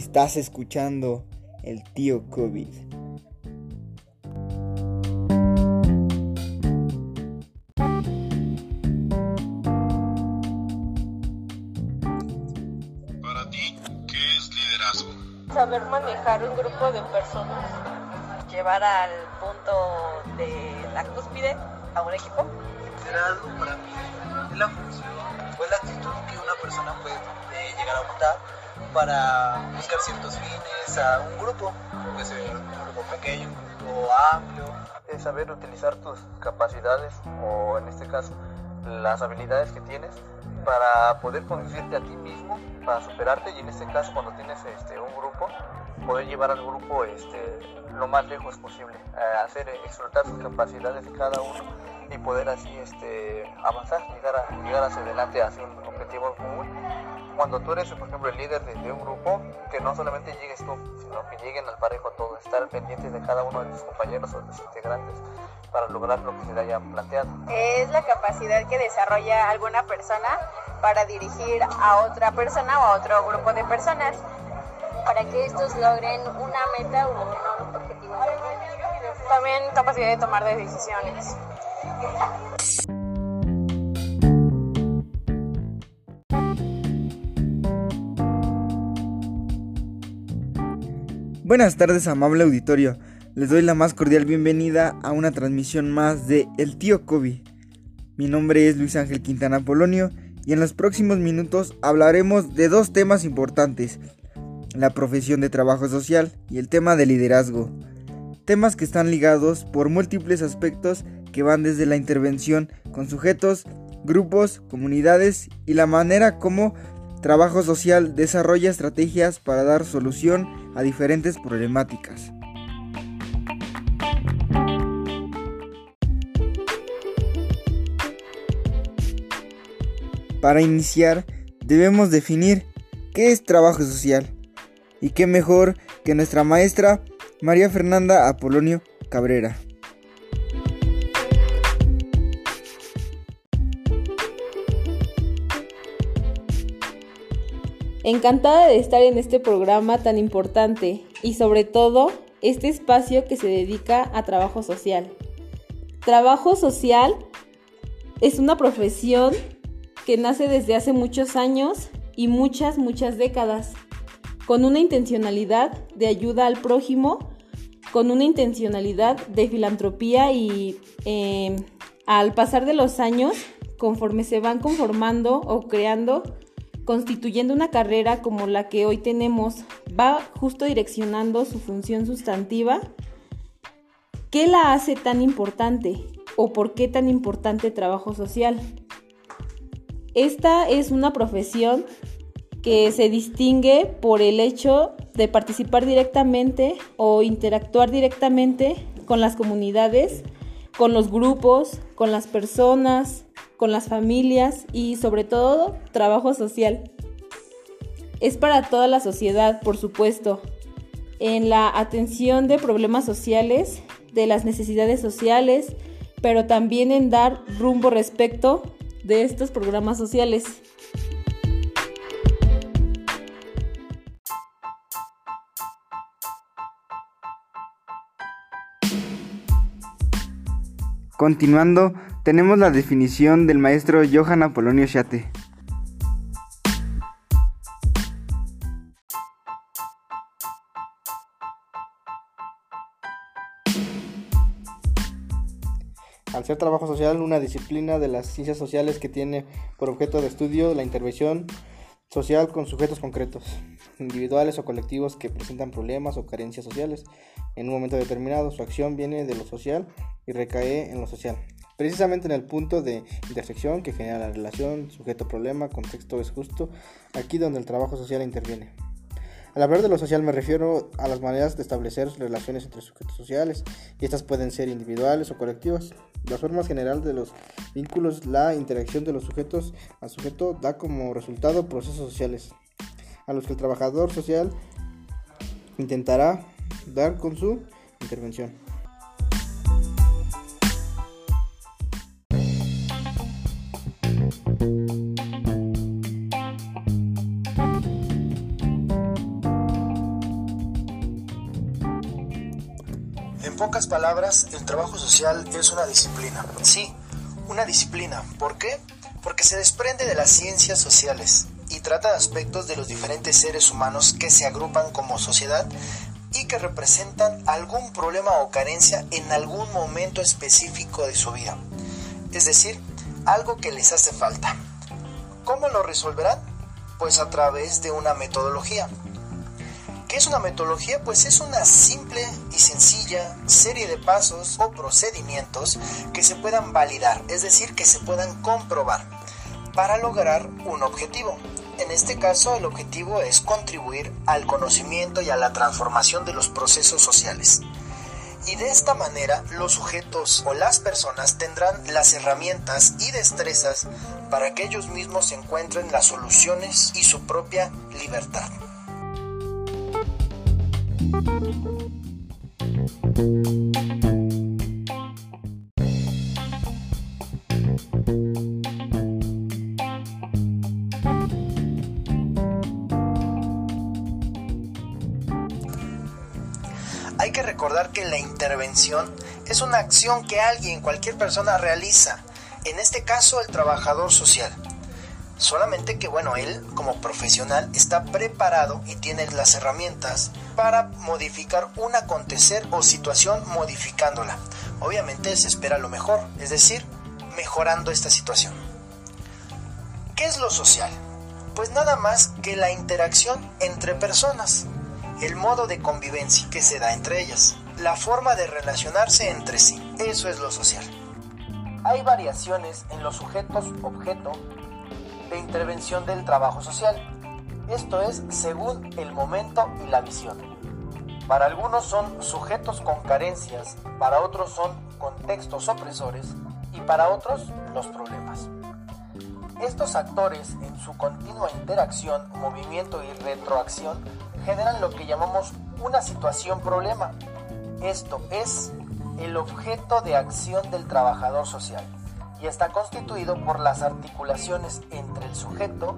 Estás escuchando el tío COVID. Para ti, ¿qué es liderazgo? Saber manejar un grupo de personas. Llevar al punto de la cúspide a un equipo. Liderazgo para mí es la función o es la actitud que una persona puede eh, llegar a adoptar para buscar ciertos fines a un grupo, puede ser un grupo pequeño, un grupo amplio. Es saber utilizar tus capacidades o en este caso las habilidades que tienes para poder conducirte a ti mismo, para superarte y en este caso cuando tienes este, un grupo, poder llevar al grupo este, lo más lejos posible, eh, hacer explotar sus capacidades de cada uno y poder así este, avanzar, llegar, a, llegar hacia adelante hacia un objetivo común. Cuando tú eres, por ejemplo, el líder de, un grupo, que no solamente llegues tú, sino que lleguen al parejo todos, estar pendientes de cada uno de tus compañeros o de tus integrantes para lograr lo que se le haya planteado. Es la capacidad que desarrolla alguna persona para dirigir a otra persona o a otro grupo de personas para que estos logren una meta o un objetivo. También capacidad de tomar decisiones. Buenas tardes, amable auditorio. Les doy la más cordial bienvenida a una transmisión más de El Tío Kobe. Mi nombre es Luis Ángel Quintana Polonio y en los próximos minutos hablaremos de dos temas importantes, la profesión de trabajo social y el tema de liderazgo. Temas que están ligados por múltiples aspectos que van desde la intervención con sujetos, grupos, comunidades y la manera como trabajo social desarrolla estrategias para dar solución a diferentes problemáticas. Para iniciar, debemos definir qué es trabajo social. Y qué mejor que nuestra maestra María Fernanda Apolonio Cabrera. Encantada de estar en este programa tan importante y sobre todo este espacio que se dedica a trabajo social. Trabajo social es una profesión que nace desde hace muchos años y muchas, muchas décadas, con una intencionalidad de ayuda al prójimo, con una intencionalidad de filantropía y eh, al pasar de los años, conforme se van conformando o creando, constituyendo una carrera como la que hoy tenemos, va justo direccionando su función sustantiva. ¿Qué la hace tan importante o por qué tan importante trabajo social? Esta es una profesión que se distingue por el hecho de participar directamente o interactuar directamente con las comunidades, con los grupos, con las personas, con las familias y sobre todo trabajo social. Es para toda la sociedad, por supuesto, en la atención de problemas sociales, de las necesidades sociales, pero también en dar rumbo respecto de estos programas sociales. Continuando, tenemos la definición del maestro Johann Apolonio Schate. Al ser trabajo social una disciplina de las ciencias sociales que tiene por objeto de estudio la intervención social con sujetos concretos, individuales o colectivos que presentan problemas o carencias sociales en un momento determinado. Su acción viene de lo social y recae en lo social. Precisamente en el punto de intersección que genera la relación sujeto-problema, contexto es justo, aquí donde el trabajo social interviene. Al hablar de lo social me refiero a las maneras de establecer relaciones entre sujetos sociales, y estas pueden ser individuales o colectivas. Las formas generales de los vínculos, la interacción de los sujetos al sujeto da como resultado procesos sociales, a los que el trabajador social intentará dar con su intervención. Palabras, el trabajo social es una disciplina. Sí, una disciplina. ¿Por qué? Porque se desprende de las ciencias sociales y trata de aspectos de los diferentes seres humanos que se agrupan como sociedad y que representan algún problema o carencia en algún momento específico de su vida. Es decir, algo que les hace falta. ¿Cómo lo resolverán? Pues a través de una metodología. ¿Qué es una metodología? Pues es una simple y sencilla serie de pasos o procedimientos que se puedan validar, es decir, que se puedan comprobar para lograr un objetivo. En este caso, el objetivo es contribuir al conocimiento y a la transformación de los procesos sociales. Y de esta manera, los sujetos o las personas tendrán las herramientas y destrezas para que ellos mismos encuentren las soluciones y su propia libertad. Hay que recordar que la intervención es una acción que alguien, cualquier persona realiza, en este caso el trabajador social. Solamente que, bueno, él como profesional está preparado y tiene las herramientas para modificar un acontecer o situación modificándola. Obviamente se espera lo mejor, es decir, mejorando esta situación. ¿Qué es lo social? Pues nada más que la interacción entre personas, el modo de convivencia que se da entre ellas, la forma de relacionarse entre sí. Eso es lo social. Hay variaciones en los sujetos objeto de intervención del trabajo social. Esto es según el momento y la visión. Para algunos son sujetos con carencias, para otros son contextos opresores y para otros los problemas. Estos actores en su continua interacción, movimiento y retroacción generan lo que llamamos una situación problema. Esto es el objeto de acción del trabajador social y está constituido por las articulaciones entre el sujeto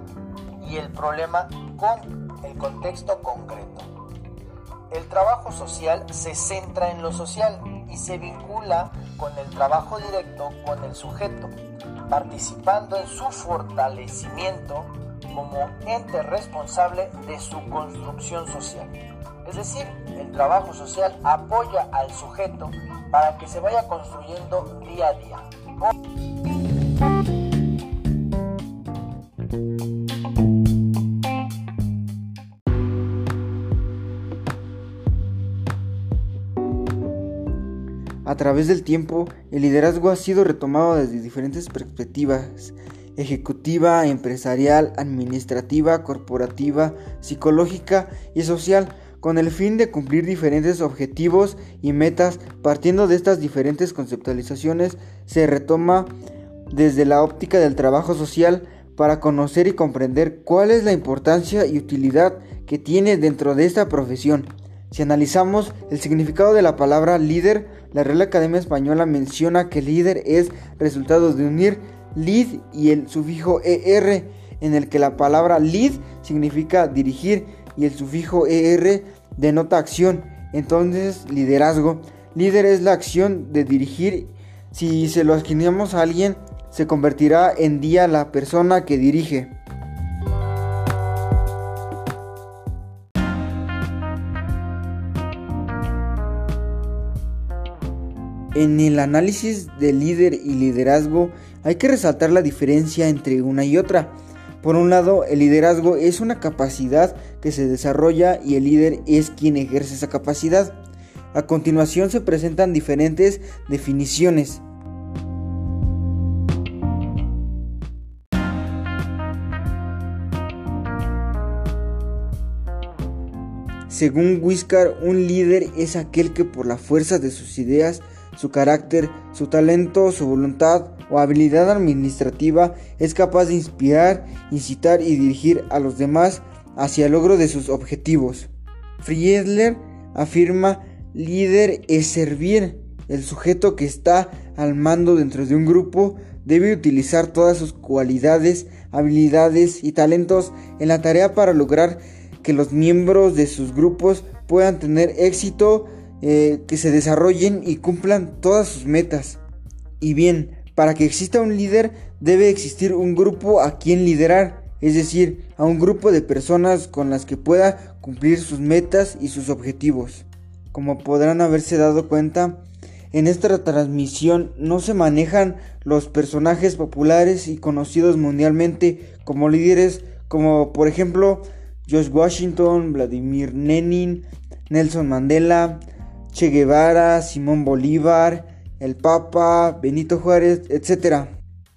y el problema con el contexto concreto. El trabajo social se centra en lo social y se vincula con el trabajo directo con el sujeto, participando en su fortalecimiento como ente responsable de su construcción social. Es decir, el trabajo social apoya al sujeto para que se vaya construyendo día a día. A través del tiempo, el liderazgo ha sido retomado desde diferentes perspectivas, ejecutiva, empresarial, administrativa, corporativa, psicológica y social, con el fin de cumplir diferentes objetivos y metas. Partiendo de estas diferentes conceptualizaciones, se retoma desde la óptica del trabajo social para conocer y comprender cuál es la importancia y utilidad que tiene dentro de esta profesión. Si analizamos el significado de la palabra líder, la Real Academia Española menciona que líder es resultado de unir lead y el sufijo er, en el que la palabra lead significa dirigir y el sufijo er denota acción. Entonces, liderazgo. Líder es la acción de dirigir. Si se lo asignamos a alguien, se convertirá en día la persona que dirige. En el análisis de líder y liderazgo hay que resaltar la diferencia entre una y otra. Por un lado, el liderazgo es una capacidad que se desarrolla y el líder es quien ejerce esa capacidad. A continuación se presentan diferentes definiciones. Según Wiscar, un líder es aquel que por la fuerza de sus ideas, su carácter, su talento, su voluntad o habilidad administrativa es capaz de inspirar, incitar y dirigir a los demás hacia el logro de sus objetivos. Friedler afirma, líder es servir. El sujeto que está al mando dentro de un grupo debe utilizar todas sus cualidades, habilidades y talentos en la tarea para lograr que los miembros de sus grupos puedan tener éxito eh, que se desarrollen y cumplan todas sus metas. Y bien, para que exista un líder debe existir un grupo a quien liderar, es decir, a un grupo de personas con las que pueda cumplir sus metas y sus objetivos. Como podrán haberse dado cuenta, en esta transmisión no se manejan los personajes populares y conocidos mundialmente como líderes como por ejemplo George Washington, Vladimir Lenin, Nelson Mandela, Che Guevara, Simón Bolívar, el Papa, Benito Juárez, etc.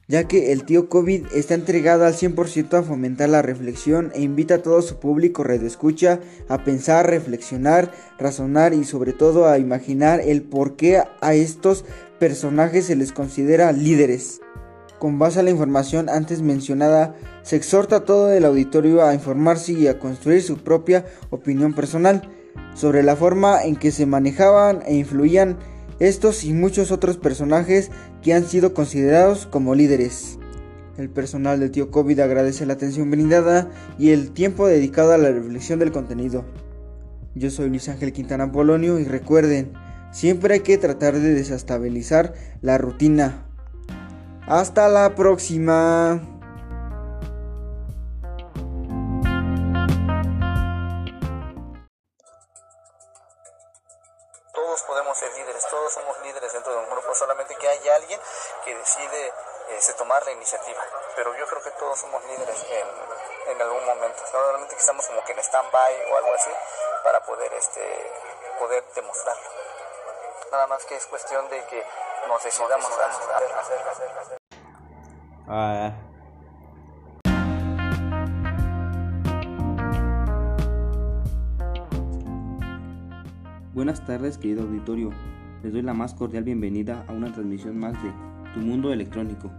Ya que el tío COVID está entregado al 100% a fomentar la reflexión e invita a todo su público redescucha a pensar, reflexionar, razonar y sobre todo a imaginar el por qué a estos personajes se les considera líderes. Con base a la información antes mencionada, se exhorta a todo el auditorio a informarse y a construir su propia opinión personal sobre la forma en que se manejaban e influían estos y muchos otros personajes que han sido considerados como líderes. El personal del tío COVID agradece la atención brindada y el tiempo dedicado a la reflexión del contenido. Yo soy Luis Ángel Quintana Polonio y recuerden, siempre hay que tratar de desestabilizar la rutina. Hasta la próxima. Todos podemos ser líderes, todos somos líderes dentro de un grupo, solamente que hay alguien que decide este, tomar la iniciativa. Pero yo creo que todos somos líderes en, en algún momento, solamente que estamos como que en stand-by o algo así para poder, este, poder demostrarlo. Nada más que es cuestión de que nos decidamos a hacer, hacer, hacer, hacer. Ah, Buenas tardes querido auditorio, les doy la más cordial bienvenida a una transmisión más de Tu Mundo Electrónico.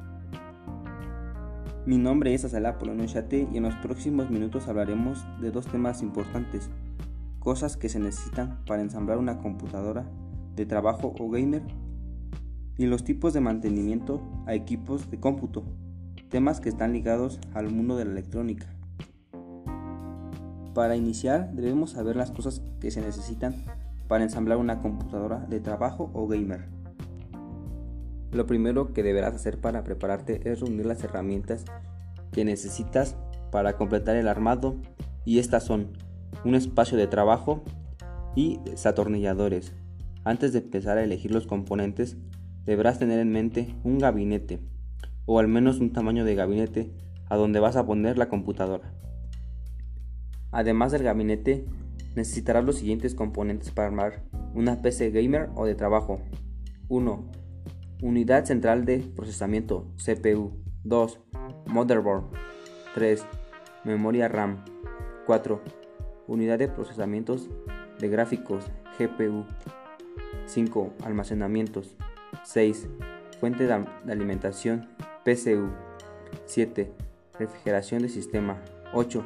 Mi nombre es Azala Polonio Chate y en los próximos minutos hablaremos de dos temas importantes, cosas que se necesitan para ensamblar una computadora de trabajo o gamer y los tipos de mantenimiento a equipos de cómputo, temas que están ligados al mundo de la electrónica. Para iniciar debemos saber las cosas que se necesitan para ensamblar una computadora de trabajo o gamer. Lo primero que deberás hacer para prepararte es reunir las herramientas que necesitas para completar el armado y estas son un espacio de trabajo y desatornilladores. Antes de empezar a elegir los componentes, deberás tener en mente un gabinete o al menos un tamaño de gabinete a donde vas a poner la computadora. Además del gabinete, necesitarás los siguientes componentes para armar una PC gamer o de trabajo. 1. Unidad central de procesamiento CPU. 2. Motherboard. 3. Memoria RAM. 4. Unidad de procesamientos de gráficos GPU. 5. Almacenamientos. 6. Fuente de alimentación PCU. 7. Refrigeración de sistema. 8.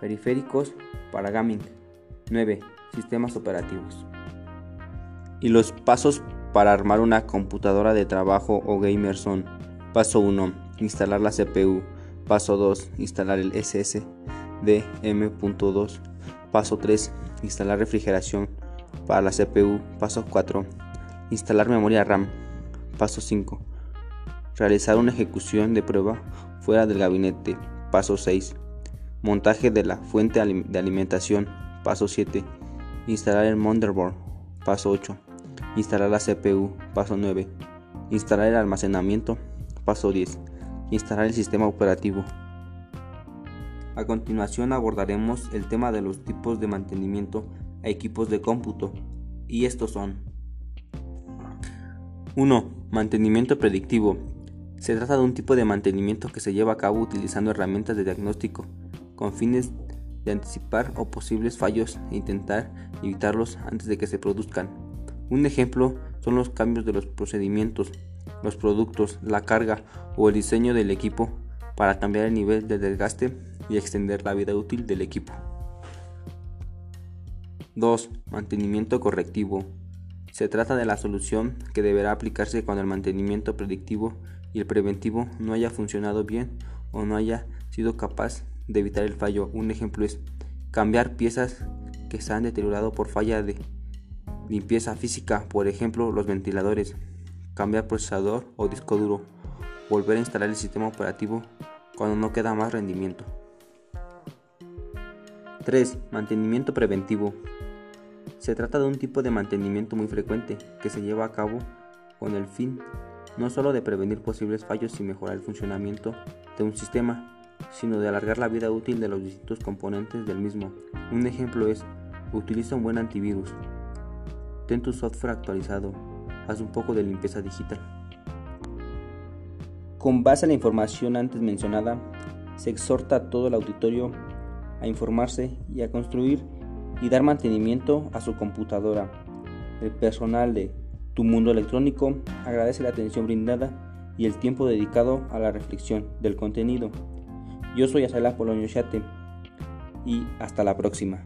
Periféricos para gaming. 9. Sistemas operativos. Y los pasos para armar una computadora de trabajo o gamer son Paso 1. Instalar la CPU. Paso 2. Instalar el SSD M.2. Paso 3. Instalar refrigeración para la CPU. Paso 4. Instalar memoria RAM. Paso 5. Realizar una ejecución de prueba fuera del gabinete. Paso 6. Montaje de la fuente de alimentación. Paso 7. Instalar el motherboard. Paso 8. Instalar la CPU. Paso 9. Instalar el almacenamiento. Paso 10. Instalar el sistema operativo. A continuación abordaremos el tema de los tipos de mantenimiento a equipos de cómputo. Y estos son 1. Mantenimiento predictivo. Se trata de un tipo de mantenimiento que se lleva a cabo utilizando herramientas de diagnóstico con fines de anticipar o posibles fallos e intentar evitarlos antes de que se produzcan. Un ejemplo son los cambios de los procedimientos, los productos, la carga o el diseño del equipo para cambiar el nivel de desgaste y extender la vida útil del equipo. 2. Mantenimiento correctivo. Se trata de la solución que deberá aplicarse cuando el mantenimiento predictivo y el preventivo no haya funcionado bien o no haya sido capaz de evitar el fallo. Un ejemplo es cambiar piezas que se han deteriorado por falla de limpieza física, por ejemplo los ventiladores, cambiar procesador o disco duro, volver a instalar el sistema operativo cuando no queda más rendimiento. 3. Mantenimiento preventivo. Se trata de un tipo de mantenimiento muy frecuente que se lleva a cabo con el fin no solo de prevenir posibles fallos y mejorar el funcionamiento de un sistema, sino de alargar la vida útil de los distintos componentes del mismo. Un ejemplo es, utiliza un buen antivirus, ten tu software actualizado, haz un poco de limpieza digital. Con base a la información antes mencionada, se exhorta a todo el auditorio a informarse y a construir y dar mantenimiento a su computadora. El personal de Tu Mundo Electrónico agradece la atención brindada y el tiempo dedicado a la reflexión del contenido. Yo soy Asela Polonio Chate y hasta la próxima.